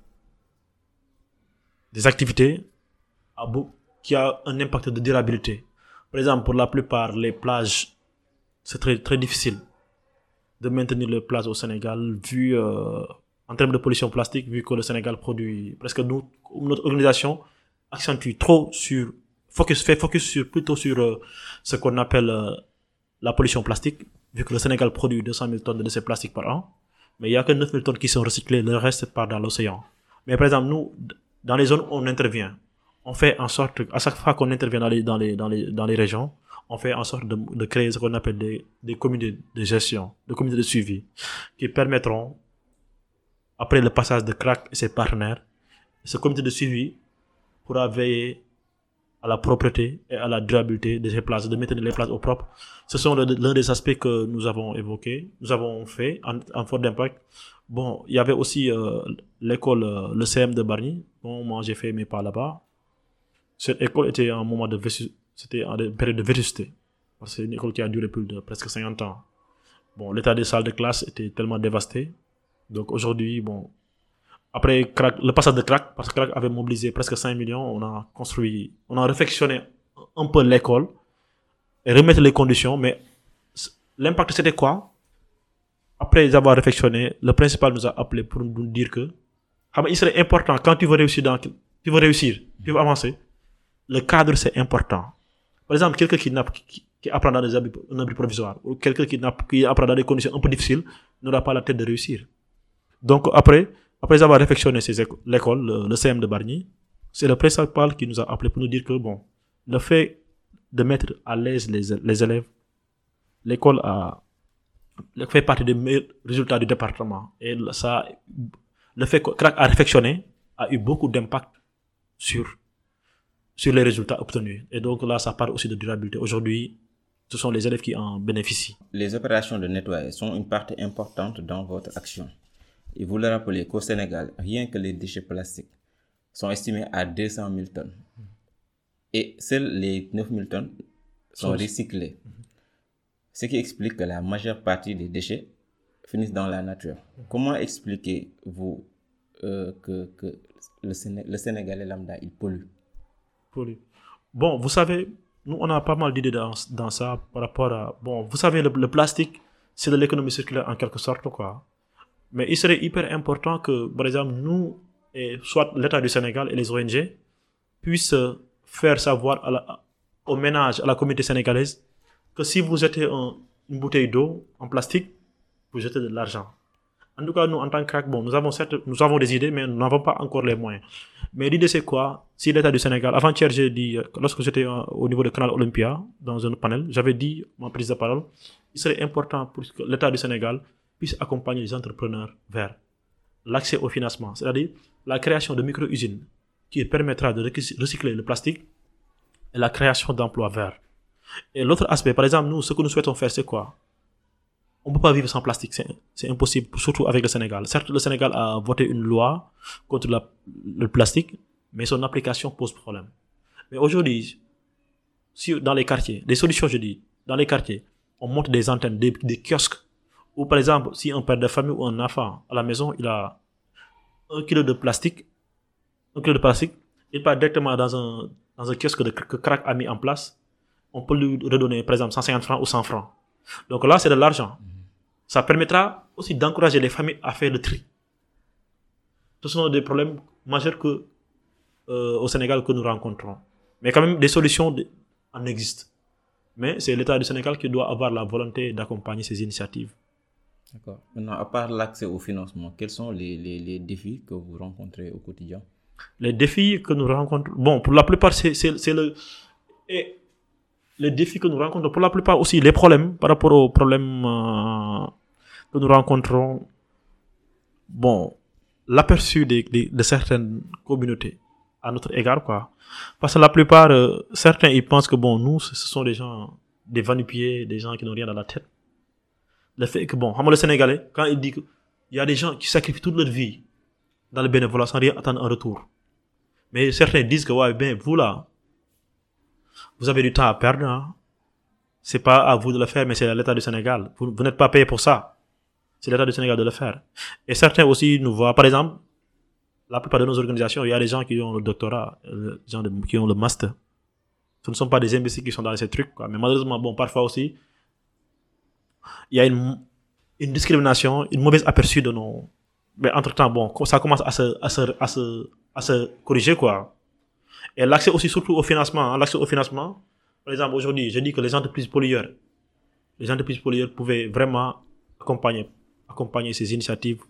des activités qui a un impact de durabilité. Par exemple, pour la plupart, les plages, c'est très, très difficile de maintenir les plages au Sénégal, vu euh, en termes de pollution plastique, vu que le Sénégal produit presque nous, notre organisation accentue trop sur, focus, fait focus sur, plutôt sur euh, ce qu'on appelle euh, la pollution plastique, vu que le Sénégal produit 200 000 tonnes de ces plastiques par an, mais il n'y a que 9 000 tonnes qui sont recyclées, le reste part dans l'océan. Mais par exemple, nous, dans les zones où on intervient, on fait en sorte, à chaque fois qu'on intervient dans les, dans les, dans les, dans les régions, on fait en sorte de, créer ce qu'on appelle des, des de gestion, des comités de suivi, qui permettront, après le passage de CRAC et ses partenaires, ce comité de suivi pourra veiller à la propreté et à la durabilité de ces places, de maintenir les places au propre. Ce sont l'un des aspects que nous avons évoqués, nous avons fait en, en fort d'impact. Bon, il y avait aussi euh, l'école, euh, le CM de Barny. Bon, moi j'ai fait mes pas là-bas. Cette école était un moment de c'était en période de vétusté. C'est une école qui a duré plus de presque 50 ans. Bon, l'état des salles de classe était tellement dévasté. Donc aujourd'hui, bon, après le passage de crack, parce que crack avait mobilisé presque 5 millions, on a construit, on a réfectionné un peu l'école et remettre les conditions, mais l'impact c'était quoi? Après avoir réfectionné, le principal nous a appelé pour nous dire que il serait important quand tu veux réussir tu veux réussir, tu veux avancer, le cadre c'est important. Par exemple, quelqu'un qui, apprend dans des abris, un provisoire ou quelqu'un qui apprend dans des conditions un peu difficiles n'aura pas la tête de réussir. Donc après, après avoir réfectionné l'école, le, CM de Bargny, c'est le principal qui nous a appelé pour nous dire que bon, le fait de mettre à l'aise les, élèves, l'école a fait partie des meilleurs résultats du département. Et ça, le fait que CRAC a réfectionné a eu beaucoup d'impact sur, sur les résultats obtenus. Et donc là, ça parle aussi de durabilité. Aujourd'hui, ce sont les élèves qui en bénéficient. Les opérations de nettoyage sont une partie importante dans votre action. Et vous le rappelez qu'au Sénégal, rien que les déchets plastiques sont estimés à 200 000 tonnes. Et seuls les 9 000 tonnes sont Sont- recyclés. Ce qui explique que la majeure partie des déchets finissent dans la nature. Comment expliquez-vous euh, que, que le, Séné- le Sénégalais lambda, il pollue? Poli. Bon, vous savez, nous, on a pas mal d'idées dans, dans ça par rapport à... Bon, vous savez, le, le plastique, c'est de l'économie circulaire en quelque sorte, quoi. Mais il serait hyper important que, par exemple, nous, soit l'État du Sénégal et les ONG, puissent faire savoir au ménage, à la communauté sénégalaise, que si vous jetez un- une bouteille d'eau en plastique, vous jetez de l'argent. En tout cas, nous, en tant que bon, nous avons certes, nous avons des idées, mais nous n'avons pas encore les moyens. Mais l'idée, c'est quoi? Si l'État du Sénégal, avant-hier, j'ai dit, lorsque j'étais euh, au niveau du canal Olympia, dans un panel, j'avais dit, ma prise de parole, il serait important pour que l'État du Sénégal puisse accompagner les entrepreneurs vers l'accès au financement, c'est-à-dire la création de micro-usines qui permettra de recy- recycler le plastique et la création d'emplois verts. Et l'autre aspect, par exemple, nous, ce que nous souhaitons faire, c'est quoi? On ne peut pas vivre sans plastique, c'est impossible, surtout avec le Sénégal. Certes, le Sénégal a voté une loi contre le plastique, mais son application pose problème. Mais aujourd'hui, si dans les quartiers, des solutions, je dis, dans les quartiers, on monte des antennes, des kiosques, ou par exemple, si un père de famille ou un enfant à la maison, il a un kilo de plastique, un kilo de plastique, il part directement dans un, dans un kiosque de, que Crack a mis en place, on peut lui redonner, par exemple, 150 francs ou 100 francs. Donc là, c'est de l'argent. Ça permettra aussi d'encourager les familles à faire le tri. Ce sont des problèmes majeurs que, euh, au Sénégal que nous rencontrons. Mais quand même, des solutions en existent. Mais c'est l'État du Sénégal qui doit avoir la volonté d'accompagner ces initiatives. D'accord. Maintenant, à part l'accès au financement, quels sont les, les, défis que vous rencontrez au quotidien? Les défis que nous rencontrons, bon, pour la plupart, c'est le. Et les défis que nous rencontrons, pour la plupart aussi, les problèmes, par rapport aux problèmes euh, que nous rencontrons, bon, l'aperçu des- de certaines communautés à notre égard, quoi. Parce que la plupart, euh, certains, ils pensent que, bon, nous, ce sont des gens, des vanupiers, des gens qui n'ont rien dans la tête. Le fait que, bon, le Sénégalais, quand il dit qu'il y a des gens qui sacrifient toute leur vie dans le bénévolat sans rien attendre en retour. Mais certains disent que, ouais, ben, vous là, vous avez du temps à perdre, hein. C'est pas à vous de le faire, mais c'est à l'État du Sénégal. Vous, vous n'êtes pas payé pour ça. C'est l'État du Sénégal de le faire. Et certains aussi nous voient, par exemple, la plupart de nos organisations, il y a des gens qui ont le doctorat, euh, des gens qui ont le master. Ce ne sont pas des imbéciles qui sont dans ces trucs, quoi. Mais malheureusement, bon, parfois aussi, il y a une, une discrimination, une mauvaise aperçu de nos. Mais entre-temps, bon, ça commence à se, à se, à se, à se corriger, quoi. Et l'accès aussi, surtout au financement. hein, L'accès au financement, par exemple, aujourd'hui, je dis que les entreprises pollueurs, les entreprises pollueurs pouvaient vraiment accompagner, accompagner ces initiatives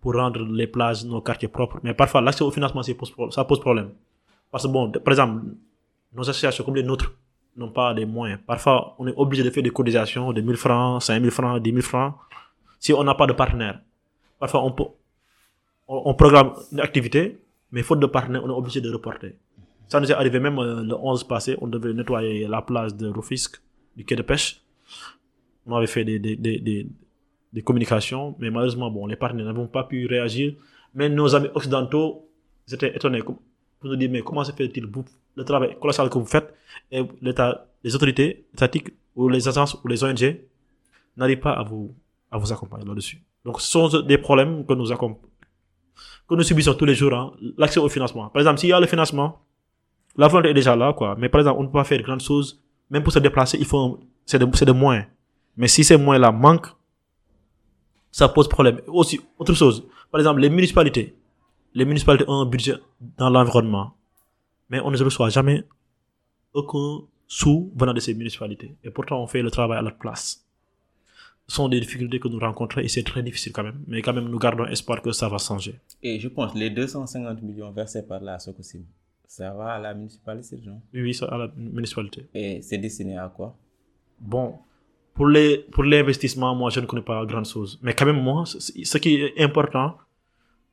pour rendre les plages, nos quartiers propres. Mais parfois, l'accès au financement, ça pose, problème. Parce que, bon, par exemple, nos associations comme les nôtres n'ont pas les moyens. Parfois, on est obligé de faire des cotisations de 1000 francs, 5000 francs, 10 000 francs, si on n'a pas de partenaire. Parfois, on, peut, on, programme une activité, mais faute de partenaire, on est obligé de reporter. Ça nous est arrivé même euh, le 11 passé, on devait nettoyer la plage de Rufisque, du quai de pêche. On avait fait des, des, des, des, des communications, mais malheureusement, bon, les partenaires n'avaient pas pu réagir. Mais nos amis occidentaux, ils étaient étonnés pour nous dire, mais comment se fait-il, le travail colossal que vous faites, et les autorités étatiques, ou les agences, ou les ONG, n'arrivent pas à vous, à vous accompagner là-dessus. Donc, ce sont des problèmes que nous que nous subissons tous les jours, hein. l'accès au financement. Par exemple, s'il y a le financement, la volonté est déjà là, quoi. Mais par exemple, on ne peut pas faire de grandes choses. Même pour se déplacer, il faut, c'est de moyens. Mais si ces moyens-là manquent, ça pose problème. Aussi, autre chose. Par exemple, les municipalités. Les municipalités ont un budget dans l'environnement. Mais on ne reçoit jamais aucun sous venant de ces municipalités. Et pourtant, on fait le travail à leur place. Ce sont des difficultés que nous rencontrons et c'est très difficile quand même. Mais quand même, nous gardons espoir que ça va changer. Et je pense les 250 millions versés par la Socosim, ça va à la municipalité, non? Oui, oui, ça à la municipalité. Et c'est destiné à quoi? Bon, pour les pour l'investissement, moi, je ne connais pas grand chose. Mais quand même, moi, ce qui est important,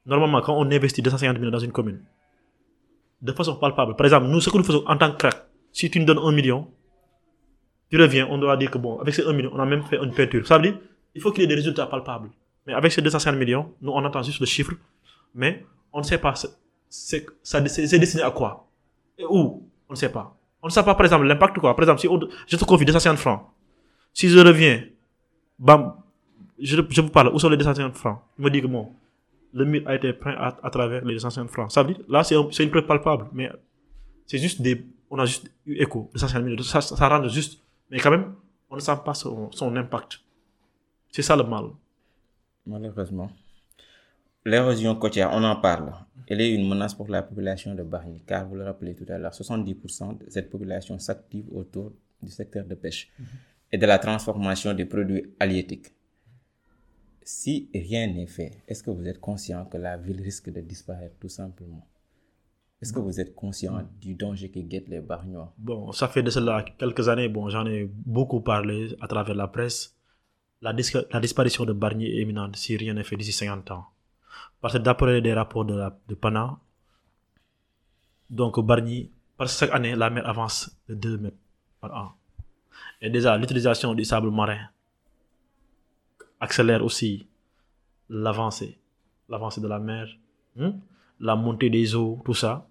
normalement, quand on investit 250 millions dans une commune, de façon palpable, par exemple, nous, ce que nous faisons en tant que crack, si tu nous donnes un million, tu reviens, on doit dire que bon, avec ces 1 million, on a même fait une peinture. Ça veut dire, il faut qu'il y ait des résultats palpables. Mais avec ces 250 millions, nous, on entend juste le chiffre, mais on ne sait pas, c'est- destiné à quoi Et où On ne sait pas. On ne sait pas, par exemple, l'impact, quoi. Par exemple, si je te confie 250 francs, si je reviens, bam, je, je vous parle, où sont les 250 francs? Il me dit que bon, le mur a été peint à, à travers les 250 francs. Ça veut dire, là, c'est un- c'est une preuve palpable, mais c'est juste des, on a juste eu écho, 250 millions, ça, ça, ça rend juste, mais quand même, on ne sent pas son, son impact. C'est ça le mal. Malheureusement. L'érosion côtière, on en parle. Elle est une menace pour la population de Barnier, car vous le rappelez tout à l'heure, 70% de cette population s'active autour du secteur de pêche et de la transformation des produits halieutiques. Si rien n'est fait, est-ce que vous êtes conscient que la ville risque de disparaître tout simplement? Est-ce que vous êtes conscient du danger qui guette les Bargnois? Bon, ça fait de cela quelques années, bon, j'en ai beaucoup parlé à travers la presse. La, dis- la disparition de Barnier est imminente si rien n'est fait d'ici 50 ans. Parce que d'après des rapports de, la, de PANA, donc Barnier, parce que chaque année, la mer avance de 2 mètres par an. Et déjà, l'utilisation du sable marin accélère aussi l'avancée, l'avancée de la mer, hein, la montée des eaux, tout ça.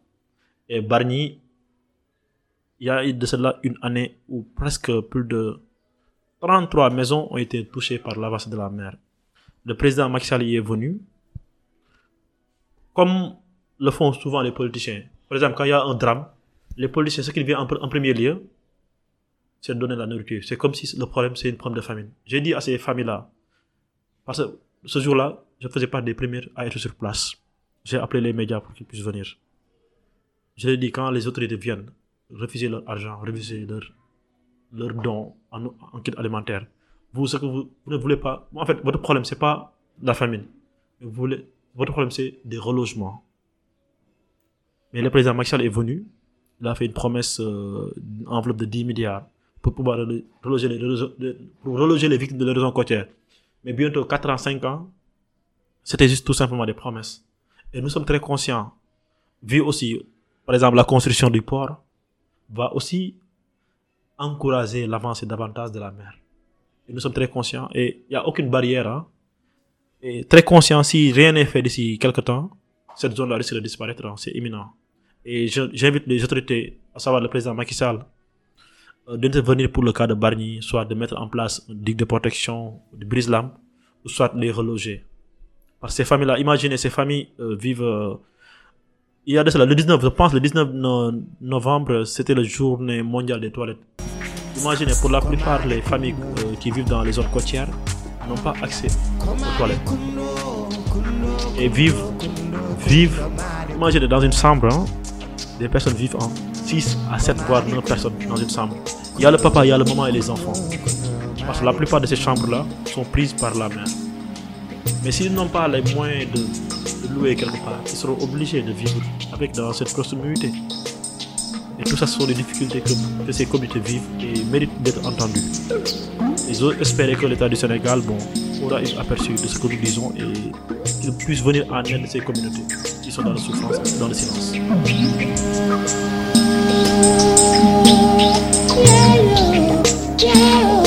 Et Barnier, il y a de cela une année où presque plus de 33 maisons ont été touchées par l'avancée de la mer. Le président Macky est venu. Comme le font souvent les politiciens. Par exemple, quand il y a un drame, les politiciens, ce qui vient en, pr- en premier lieu, c'est de donner la nourriture. C'est comme si le problème, c'est une problème de famine. J'ai dit à ces familles-là, parce que ce jour-là, je faisais pas des premières à être sur place. J'ai appelé les médias pour qu'ils puissent venir. Je l'ai dit, quand les autorités viennent, refuser leur argent, refuser leur, leur don en, en alimentaire. Vous, ce que vous, ne voulez pas. En fait, votre problème, c'est pas la famine. Votre problème, c'est des relogements. Mais le président Sall est venu. Il a fait une promesse, euh, une enveloppe de 10 milliards pour pouvoir relo- reloger les, réseaux- de- pour reloger les victimes de l'érosion côtière. Mais bientôt 4 ans, 5 ans, c'était juste tout simplement des promesses. Et nous sommes très conscients, vu aussi, par exemple, la construction du port, va aussi encourager l'avancée davantage de la mer. Et nous sommes très conscients et il n'y a aucune barrière. hein. Et très conscients, si rien n'est fait d'ici quelques temps, cette zone-là risque de disparaître, hein, c'est imminent. Et j'invite les autorités, à savoir le président Macky Sall, d'intervenir pour le cas de Barnier, soit de mettre en place une digue de protection, de brise-lames, soit de les reloger. Parce que ces familles-là, imaginez, ces familles euh, vivent euh, il y a de cela, le 19, je pense, le 19 no- novembre, c'était la journée mondiale des toilettes. Imaginez, pour la plupart, les familles euh, qui vivent dans les zones côtières n'ont pas accès aux toilettes. Et vivent, vivent, imaginez, dans une chambre, hein, des personnes vivent en 6 à 7 voire 9 personnes dans une chambre. Il y a le papa, il y a le maman et les enfants. Parce que la plupart de ces chambres-là sont prises par la mer. Mais s'ils n'ont pas les moyens de, louer quelque part, ils seront obligés de vivre avec dans cette proximité. Et tout ça ce sont des difficultés que, ces communautés vivent et méritent d'être entendues. Ils ont espéré que l'État du Sénégal bon, aura un aperçu de ce que nous disons et qu'il puisse venir en aide de ces communautés qui sont dans la souffrance, dans le silence. yellow, yellow.